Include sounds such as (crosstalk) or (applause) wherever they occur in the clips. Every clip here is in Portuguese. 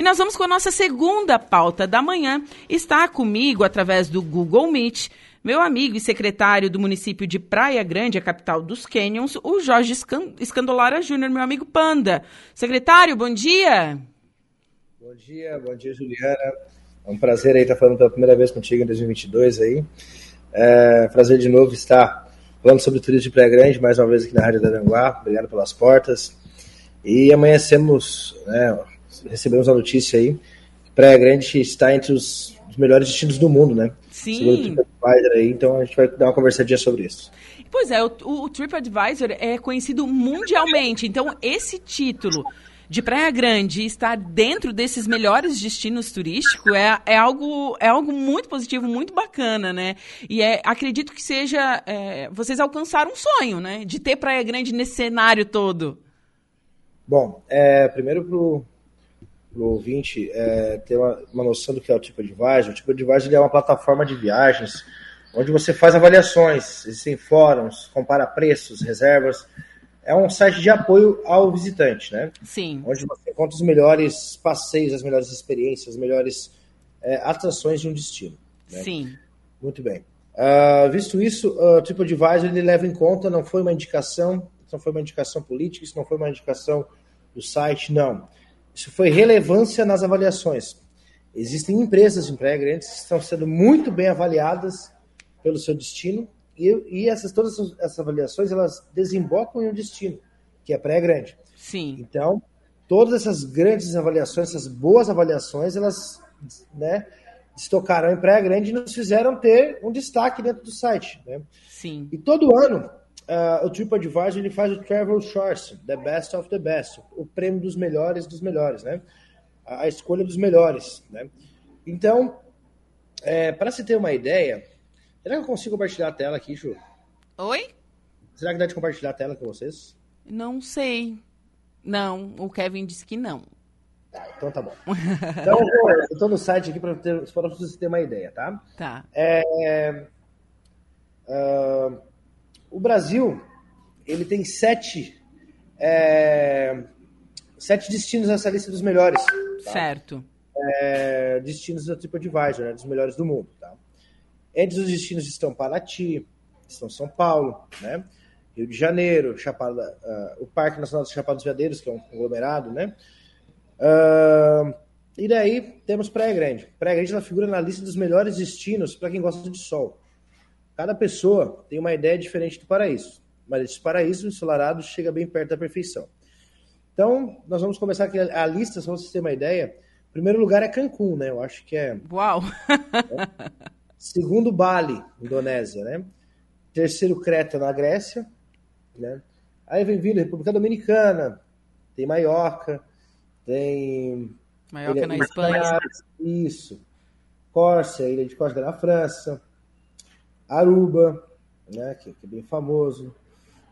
E nós vamos com a nossa segunda pauta da manhã. Está comigo, através do Google Meet, meu amigo e secretário do município de Praia Grande, a capital dos Canyons, o Jorge Escandolara Júnior, meu amigo Panda. Secretário, bom dia. Bom dia, bom dia, Juliana. É um prazer aí estar falando pela primeira vez contigo em 2022 aí. É, prazer de novo estar falando sobre turismo de Praia Grande, mais uma vez aqui na Rádio Aranguá. Obrigado pelas portas. E amanhecemos, né, recebemos a notícia aí que Praia Grande está entre os, os melhores destinos do mundo, né? Sim. Aí, então a gente vai dar uma conversadinha sobre isso. Pois é, o, o, o TripAdvisor é conhecido mundialmente, então esse título de Praia Grande estar dentro desses melhores destinos turísticos é, é, algo, é algo muito positivo, muito bacana, né? E é, acredito que seja. É, vocês alcançaram um sonho, né? De ter Praia Grande nesse cenário todo. Bom, é, primeiro pro, pro ouvinte é, ter uma, uma, noção do que é o TripAdvisor. O TripAdvisor é uma plataforma de viagens onde você faz avaliações, existem fóruns, compara preços, reservas é um site de apoio ao visitante, né? Sim. Onde você encontra os melhores passeios, as melhores experiências, as melhores é, atrações de um destino. Né? Sim. Muito bem. Uh, visto isso, o TripAdvisor ele leva em conta, não foi uma indicação, não foi uma indicação política, isso não foi uma indicação do site, não. Isso foi relevância nas avaliações. Existem empresas em Praia Grande que estão sendo muito bem avaliadas pelo seu destino e, e essas, todas essas avaliações, elas desembocam em um destino, que é Praia Grande. Sim. Então, todas essas grandes avaliações, essas boas avaliações, elas né, estocaram em Praia Grande e nos fizeram ter um destaque dentro do site. Né? Sim. E todo ano, uh, o TripAdvisor ele faz o Travel Source, The Best of the Best, o prêmio dos melhores dos melhores, né? a, a escolha dos melhores. Né? Então, é, para se ter uma ideia, Será que eu consigo compartilhar a tela aqui, Ju? Oi? Será que dá de compartilhar a tela com vocês? Não sei. Não, o Kevin disse que não. Tá, então tá bom. Então, eu tô no site aqui para vocês terem uma ideia, tá? Tá. É, uh, o Brasil, ele tem sete, é, sete destinos nessa lista dos melhores. Tá? Certo. É, destinos do TripAdvisor, né, dos melhores do mundo, tá? Entre os destinos estão Paraty, estão São Paulo, né? Rio de Janeiro, Chapada, uh, o Parque Nacional dos Chapados Veadeiros, que é um conglomerado, né? Uh, e daí temos Praia Grande. Praia Grande ela figura na lista dos melhores destinos para quem gosta de sol. Cada pessoa tem uma ideia diferente do paraíso, mas esse paraíso ensolarado chega bem perto da perfeição. Então, nós vamos começar aqui a lista, só para vocês terem uma ideia. Primeiro lugar é Cancún, né? Eu acho que é. Uau! É. Segundo, Bali, Indonésia, né? Terceiro, Creta, na Grécia, né? Aí vem vindo República Dominicana, tem Maiorca, tem... Maiorca na Espanha. Isso. Córcia, Ilha de Córcega na França. Aruba, né? Que, que, é bem famoso.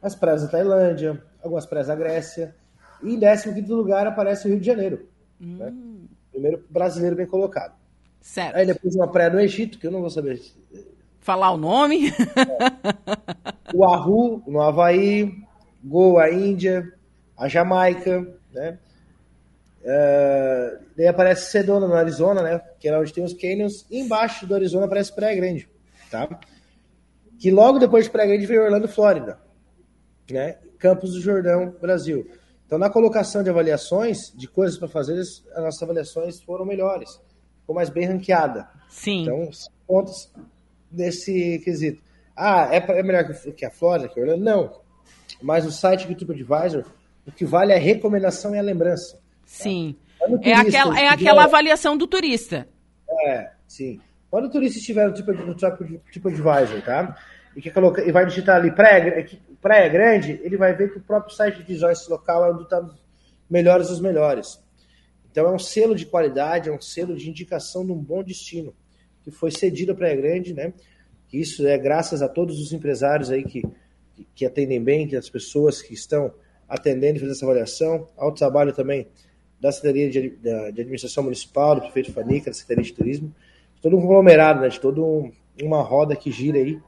As praias da Tailândia, algumas praias da Grécia. E em 15 lugar aparece o Rio de Janeiro. Né? Hum. Né? Primeiro brasileiro bem colocado. Certo. Aí depois uma praia no Egito, que eu não vou saber. Falar o nome? É. (laughs) O Aru, no Havaí, Goa, Índia, a Jamaica, né? Uh, daí aparece Sedona, no Arizona, né? Que é onde tem os canyons. E embaixo do Arizona aparece Praia Grande, tá? Que logo depois de Praia Grande veio Orlando, Flórida, né? Campos do Jordão, Brasil. Então, na colocação de avaliações, de coisas para fazer, as nossas avaliações foram melhores ficou mais bem ranqueada. Sim. Então, pontos nesse quesito. Ah, é, é melhor que a Flórida, que a Orlando? Não. Mas o site do TripAdvisor, o que vale é a recomendação e a lembrança. Tá? Sim. Turista, é aquela, é aquela avaliação do turista. É, sim. Quando o turista estiver no TripAdvisor, tá? E, que coloca, e vai digitar ali praia, praia Grande, ele vai ver que o próprio site de esse local é onde está melhores dos melhores. Então é um selo de qualidade, é um selo de indicação de um bom destino, que foi cedido à Praia Grande, né? Isso é graças a todos os empresários aí que, que atendem bem, que as pessoas que estão atendendo fazendo essa avaliação, ao trabalho também da Secretaria de, de Administração Municipal, do Prefeito Fanica, da Secretaria de Turismo, todo um conglomerado, né? De toda um, uma roda que gira aí,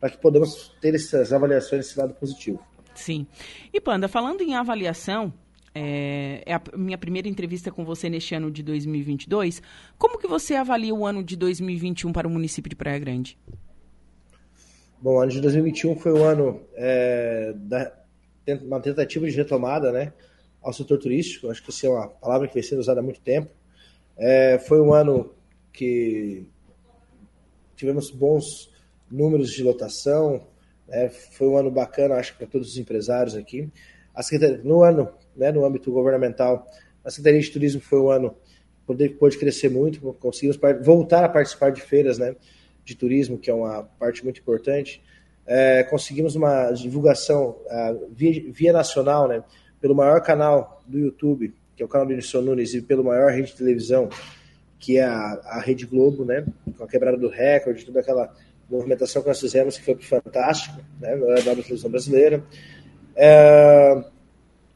para que podamos ter essas avaliações desse lado positivo. Sim. E Panda, falando em avaliação, é, é, a minha primeira entrevista com você neste ano de 2022. Como que você avalia o ano de 2021 para o município de Praia Grande? Bom, o ano de 2021 foi o ano é, da uma tentativa de retomada, né, ao setor turístico. Acho que isso é uma palavra que vem sendo usada há muito tempo. É, foi um ano que tivemos bons números de lotação, né, foi um ano bacana, acho que para todos os empresários aqui. no ano, né, no âmbito governamental, a Secretaria de Turismo foi um ano que pôde crescer muito, conseguimos voltar a participar de feiras né, de turismo, que é uma parte muito importante. É, conseguimos uma divulgação via, via, nacional, né, pelo maior canal do YouTube, que é o canal do Nilson Nunes, e pelo maior rede de televisão, que é a, a Rede Globo, né, com a quebrada do recorde, toda aquela movimentação que nós fizemos, que foi fantástico, né, na televisão brasileira. É,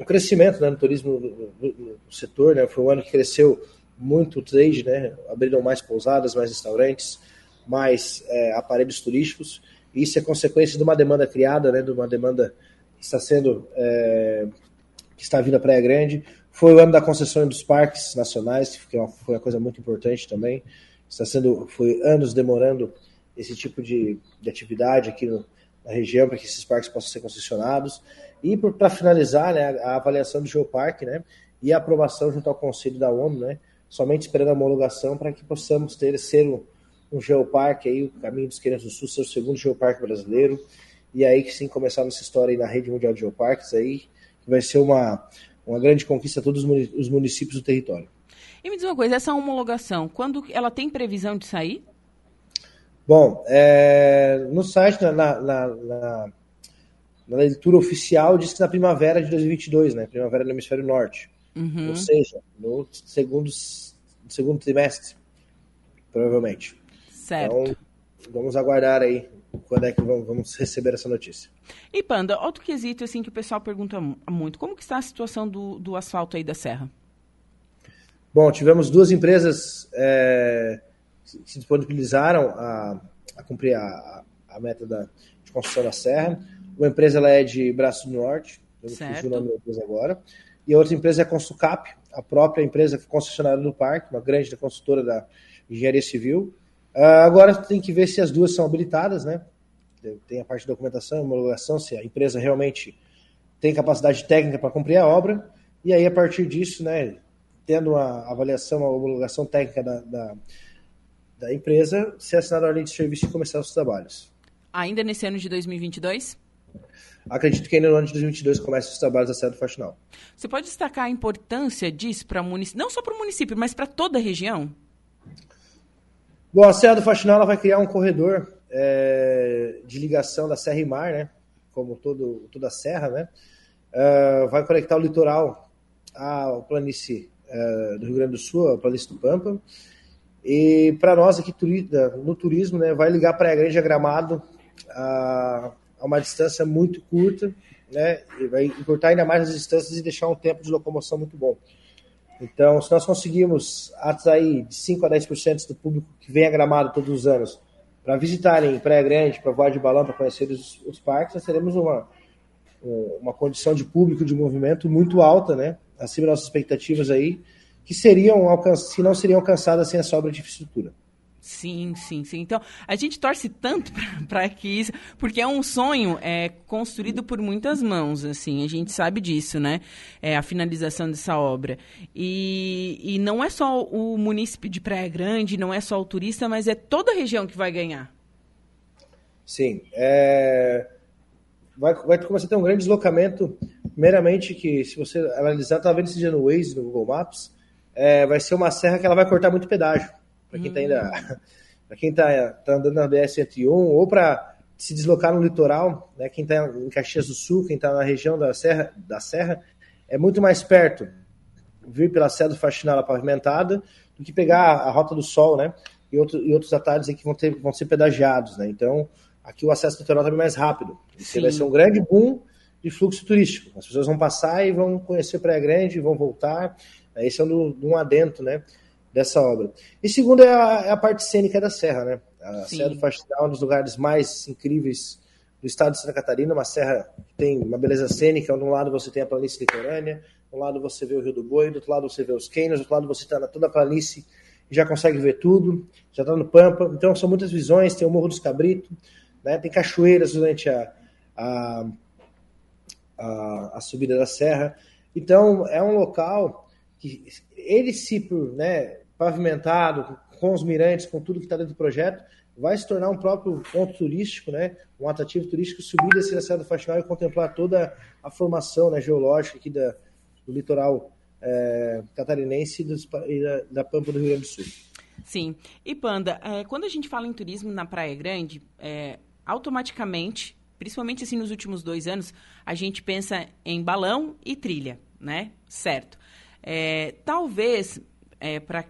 o crescimento né, no turismo no, setor, né, foi um ano que cresceu muito o trade, né, abriram mais pousadas, mais restaurantes, mais é, aparelhos turísticos, isso é consequência de uma demanda criada, né, de uma demanda que está sendo é, que está vindo a Praia Grande. Foi o ano da concessão dos parques nacionais, que foi uma coisa muito importante também. Está sendo, foi anos demorando esse tipo de, de atividade aqui no, na região para que esses parques possam ser concessionados. E para finalizar, né, a, a, avaliação do Geoparque, né, e a aprovação junto ao Conselho da ONU, né, somente esperando a homologação para que possamos ter selo um geoparque aí, o Caminho dos Queirantes do Sul, ser o segundo geoparque brasileiro. E aí que sim começar nossa história aí na rede mundial de geoparques aí, que vai ser uma, uma grande conquista a todos os municípios do território. E me diz uma coisa, essa homologação, quando ela tem previsão de sair? Bom, é, no site, na, na, na, na, leitura oficial, diz que na primavera de 2022, né? Primavera no hemisfério norte. Uhum. Ou seja, no segundo, segundo trimestre, provavelmente. Certo. Então, vamos aguardar aí quando é que vamos receber essa notícia. E Panda, outro quesito assim que o pessoal pergunta muito, como que está a situação do, do asfalto aí da Serra? Bom, tivemos duas empresas é, que se disponibilizaram a, a cumprir a, a meta da, de construção da Serra. Uma empresa ela é de Braço do Norte, eu não o nome da empresa agora, e a outra empresa é a Construcap, a própria empresa concessionária do parque, uma grande consultora da engenharia civil, agora tem que ver se as duas são habilitadas, né? Tem a parte de documentação, homologação, se a empresa realmente tem capacidade técnica para cumprir a obra. E aí, a partir disso, né, tendo a avaliação, a homologação técnica da, da, da empresa, se assinar a ordem de serviço e começar os trabalhos. Ainda nesse ano de 2022? Acredito que ainda no ano de 2022 comece os trabalhos da sede faxinal. Você pode destacar a importância disso para município, não só para o município, mas para toda a região? Bom, a Serra do Faxinal vai criar um corredor é, de ligação da Serra e Mar, né? Como todo, toda a serra, né? Uh, vai conectar o litoral ao planície uh, do Rio Grande do Sul, ao planície do Pampa. E para nós aqui no turismo, né, vai ligar Grande a Gramado a, a uma distância muito curta, né? E vai encurtar ainda mais as distâncias e deixar um tempo de locomoção muito bom. Então, se nós conseguirmos atrair de 5 a 10% do público que vem a Gramado todos os anos para visitarem Praia Grande, para voar de balão, para conhecer os, os, parques, nós teremos uma, uma condição de público, de movimento muito alta, né? acima das nossas expectativas aí, que seriam se não seriam alcançadas sem essa obra de infraestrutura. Sim, sim, sim. Então, a gente torce tanto (laughs) para que isso, porque é um sonho é, construído por muitas mãos, assim, a gente sabe disso, né? É, a finalização dessa obra. E, e não é só o município de Praia Grande, não é só o turista, mas é toda a região que vai ganhar. Sim. É... Vai, vai começar a ter um grande deslocamento, primeiramente, que se você analisar, estava vendo esse dia no Waze, no Google Maps, é, vai ser uma serra que ela vai cortar muito pedágio para quem está ainda, hum. (laughs) para quem tá, tá andando na BS-101 ou para se deslocar no litoral, né? Quem está em Caxias do Sul, quem está na região da Serra, da Serra, é muito mais perto vir pela Serra do Faxinal pavimentada do que pegar a Rota do Sol, né? E, outro, e outros atalhos que vão, ter, vão ser pedagiados, né? Então, aqui o acesso ao litoral também é mais rápido. Isso vai ser um grande boom de fluxo turístico. As pessoas vão passar e vão conhecer Praia Grande, vão voltar. Esse é um, um adentro, né? Dessa obra. E segundo é a, é a parte cênica da Serra, né? A Sim. Serra do Faxinal é um dos lugares mais incríveis do estado de Santa Catarina, uma serra que tem uma beleza cênica, de um lado você tem a planície litorânea, um lado você vê o Rio do Boi, do outro lado você vê os canyons, do outro lado você está na toda a planície e já consegue ver tudo, já está no Pampa. Então são muitas visões, tem o Morro dos Cabritos, né? tem cachoeiras durante a, a, a, a, subida da serra. Então é um local que ele se né, pavimentado, com os mirantes, com tudo que está dentro do projeto, vai se tornar um próprio ponto turístico, né? um atrativo turístico, subir e descer Serra do Faxinal e contemplar toda a formação né, geológica aqui da, do litoral é, catarinense e, dos, e da, da, Pampa do Rio Grande do Sul. Sim. E, Panda, é, quando a gente fala em turismo na Praia Grande, é, automaticamente, principalmente assim nos últimos dois anos, a gente pensa em balão e trilha, né? Certo. Talvez, é, para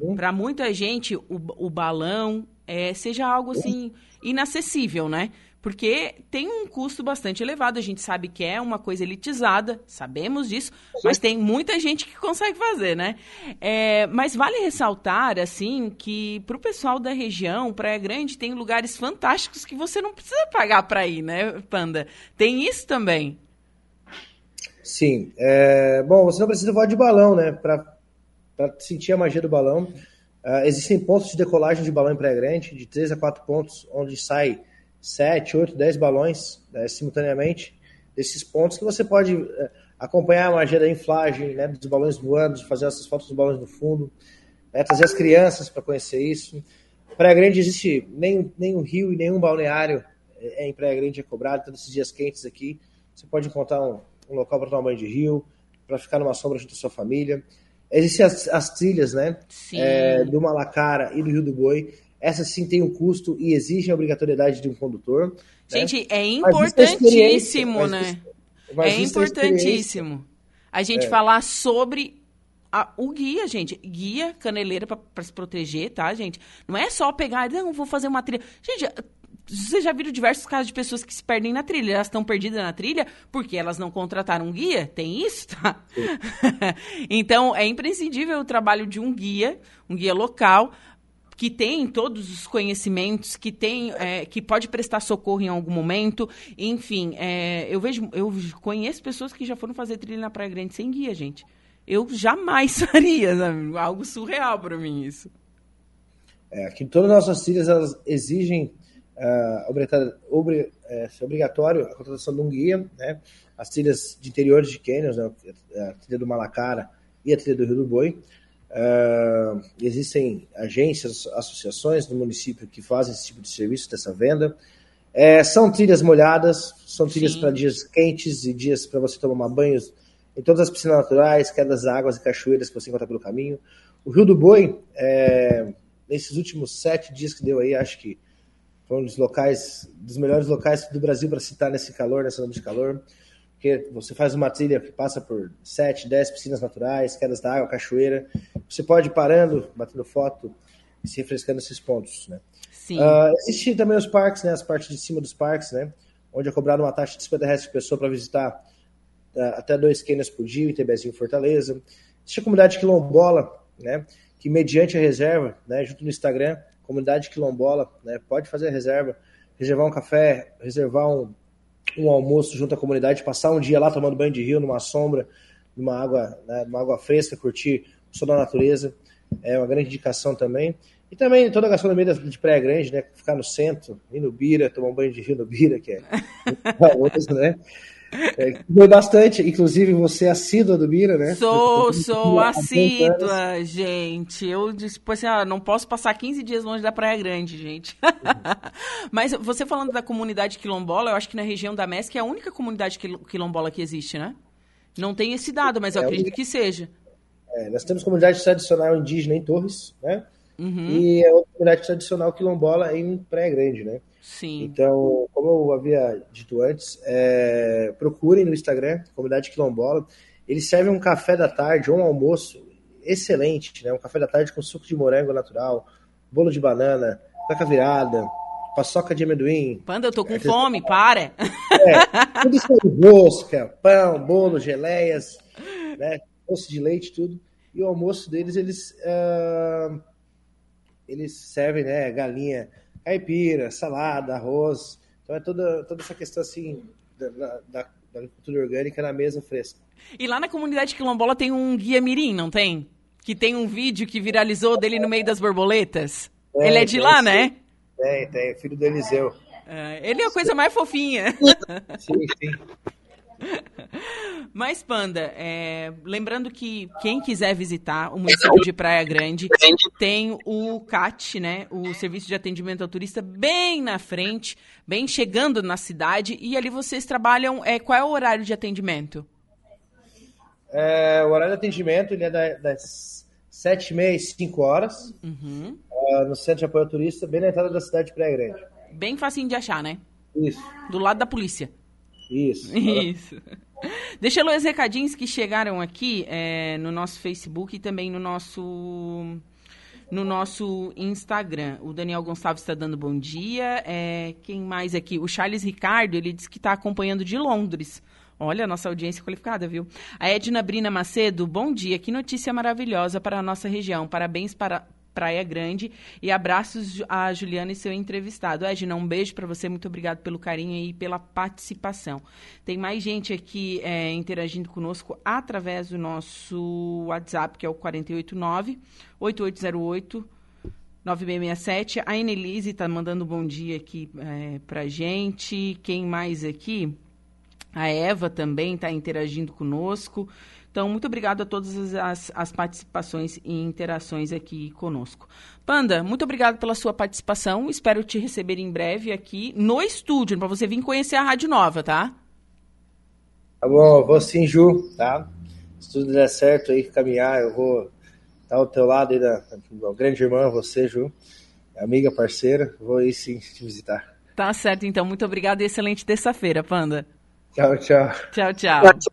uhum. muita gente, o, o balão é, seja algo assim inacessível, né? Porque tem um custo bastante elevado. A gente sabe que é uma coisa elitizada, sabemos disso, mas tem muita gente que consegue fazer, né? É, mas vale ressaltar, assim, que para o pessoal da região, Praia Grande tem lugares fantásticos que você não precisa pagar para ir, né, Panda? Tem isso também. Sim. É, bom, você não precisa voar de balão, né? Para sentir a magia do balão. Uh, existem pontos de decolagem de balão em Praia Grande, de 3 a 4 pontos, onde sai 7, 8, 10 balões né, simultaneamente. Esses pontos que você pode uh, acompanhar a magia da inflagem, né, dos balões voando, fazer essas fotos dos balões no fundo, né, trazer as crianças para conhecer isso. Praia Grande existe nem, nem um rio e nenhum balneário é, em Praia Grande é cobrado, todos esses dias quentes aqui. Você pode encontrar um, um local para tomar banho de rio, para ficar numa sombra junto à sua família. Existem as, as trilhas, né? É, do Malacara e do Rio do Boi. Essas sim têm um custo e exigem a obrigatoriedade de um condutor. Né? Gente, né? é importantíssimo, né? Mas é importantíssimo a gente é. falar sobre a, o guia, gente. Guia, caneleira para se proteger, tá, gente? Não é só pegar, não, vou fazer uma trilha. Gente, você já viram diversos casos de pessoas que se perdem na trilha. Elas estão perdidas na trilha porque elas não contrataram um guia. Tem isso, tá? (laughs) então, é imprescindível o trabalho de um guia, um guia local, que tem todos os conhecimentos, que tem, é, que pode prestar socorro em algum momento. Enfim, é, eu vejo, eu conheço pessoas que já foram fazer trilha na Praia Grande sem guia, gente. Eu jamais (laughs) faria, sabe? algo surreal para mim isso. É, que todas as nossas trilhas elas exigem uh, é, obrigatório a contratação de um guia, né? As trilhas de interiores de canyons, né? a trilha do Malacara e a trilha do Rio do Boi. Uh, existem agências, associações no município que fazem esse tipo de serviço, dessa venda. É, são trilhas molhadas, são trilhas para dias quentes e dias para você tomar banhos em todas as piscinas naturais, quedas águas e cachoeiras que você encontra pelo caminho. O Rio do Boi, é, nesses últimos sete dias que deu aí, acho que foi um dos locais, dos melhores locais do Brasil para citar nesse calor, nessa onda de calor. Porque você faz uma trilha que passa por 7, 10 piscinas naturais, quedas da água, cachoeira. Você pode ir parando, batendo foto e se refrescando esses pontos, né? Sim. Uh, existe também os parques, né? As partes de cima dos parques, né? Onde é cobrado uma taxa de 50 reais por pessoa para visitar uh, até dois cânions por dia, em Tebezinho Fortaleza. Existe a comunidade quilombola, né? Que mediante a reserva, né? Junto no Instagram, comunidade quilombola, né, pode fazer a reserva, reservar um café, reservar um, um almoço junto à comunidade, passar um dia lá tomando banho de rio, numa sombra, numa água, né, numa água fresca, curtir o som da natureza, é uma grande indicação também. E também toda a gastronomia de Praia Grande, né? Ficar no centro, ir no Bira, tomar um banho de rio no Bira, que é (laughs) famoso, né? É, bastante, inclusive você é assídua do Bira, né? Sou, sou assídua, gente. Eu disse, assim, ah, não posso passar 15 dias longe da Praia Grande, gente. (laughs) Mas você falando da comunidade quilombola, eu acho que na região da MESC é a única comunidade quilombola que existe, né? Não tem esse dado, mas eu é acredito que seja. É, nós temos comunidade tradicional indígena em Torres, né? Uhum. E a outra comunidade tradicional quilombola em Praia Grande, né? Sim. Então, como eu havia dito antes, é, procurem no Instagram, Comunidade Quilombola. Eles servem um café da tarde ou um almoço excelente, né? Um café da tarde com suco de morango natural, bolo de banana, caca virada, paçoca de amendoim. Panda, eu tô com é, fome, para! É, tudo isso é rosca, pão, bolo, geleias, né? Doce de leite, tudo. E o almoço deles, eles, uh, eles servem, né? Galinha caipira, salada, arroz. Então é toda, toda essa questão assim da, da, agricultura orgânica na mesa fresca. E lá na comunidade quilombola tem um guia mirim, não tem? Que tem um vídeo que viralizou dele no meio das borboletas. É, Ele é de lá, sim. né? Tem, tem, filho do Eliseu. É, ele é a coisa mais fofinha. Sim, sim. (laughs) Mas, Panda, é, lembrando que quem quiser visitar o município de Praia Grande tem o CAT, né? O Serviço de Atendimento ao Turista, bem na frente, bem chegando na cidade. E ali vocês trabalham. É, qual é o horário de atendimento? É, o horário de atendimento ele é das 7h30 às 5 horas. Uhum. Uh, no Centro de Apoio ao Turista, bem na entrada da cidade de Praia Grande. Bem facinho de achar, né? Isso. Do lado da polícia. Isso. (laughs) Isso. (laughs) Deixa eu ler os recadinhos que chegaram aqui é, no nosso Facebook e também no nosso no nosso Instagram. O Daniel Gonçalves está dando bom dia. É, quem mais aqui? O Charles Ricardo, ele disse que está acompanhando de Londres. Olha, nossa audiência qualificada, viu? A Edna Brina Macedo, bom dia. Que notícia maravilhosa para a nossa região. Parabéns para, Praia Grande. E abraços a Juliana e seu entrevistado. Edna, um beijo para você. Muito obrigado pelo carinho e pela participação. Tem mais gente aqui é, interagindo conosco através do nosso WhatsApp, que é o 489 8808 9667. A Enelise está mandando um bom dia aqui é, para gente. Quem mais aqui? A Eva também está interagindo conosco. Então, muito obrigado a todas as, as, participações e interações aqui conosco. Panda, muito obrigado pela sua participação. Espero te receber em breve aqui no estúdio, para você vir conhecer a Rádio Nova, tá? Tá bom, eu vou sim, Ju, tá? Se tudo der certo aí, caminhar, eu vou estar ao teu lado aí da, da grande irmã, você, Ju, amiga, parceira, vou aí sim te visitar. Tá certo, então. Muito obrigado e excelente terça-feira, Panda. Tchau, tchau. Tchau, tchau.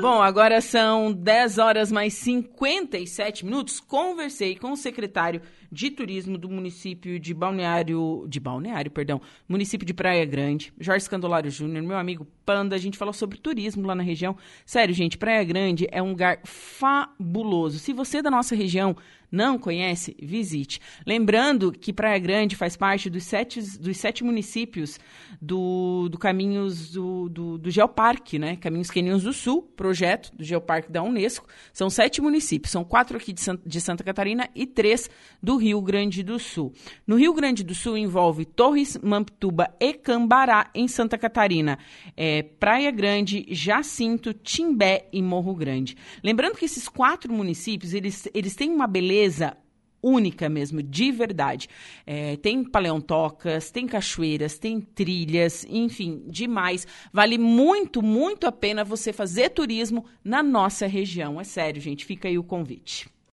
Bom, agora são 10 horas mais 57 minutos. Conversei com o secretário de Turismo do município de Balneário, de Balneário, perdão, município de Praia Grande, Jorge Escandolário Júnior, meu amigo Panda, a gente falou sobre turismo lá na região. Sério, gente, Praia Grande é um lugar fabuloso. Se você é da nossa região não conhece, visite. Lembrando que Praia Grande faz parte dos sete, dos sete municípios do, do Caminhos do, do, do Geoparque, né? Caminhos Quenianos do Sul, projeto do Geoparque da Unesco. São sete municípios, são quatro aqui de, de Santa Catarina e três do Rio Grande do Sul. No Rio Grande do Sul envolve Torres, Mamptuba e Cambará, em Santa Catarina. É, Praia Grande, Jacinto, Timbé e Morro Grande. Lembrando que esses quatro municípios, eles, eles têm uma beleza única mesmo, de verdade. É, tem paleontocas, tem cachoeiras, tem trilhas, enfim, demais. Vale muito, muito a pena você fazer turismo na nossa região. É sério, gente, fica aí o convite.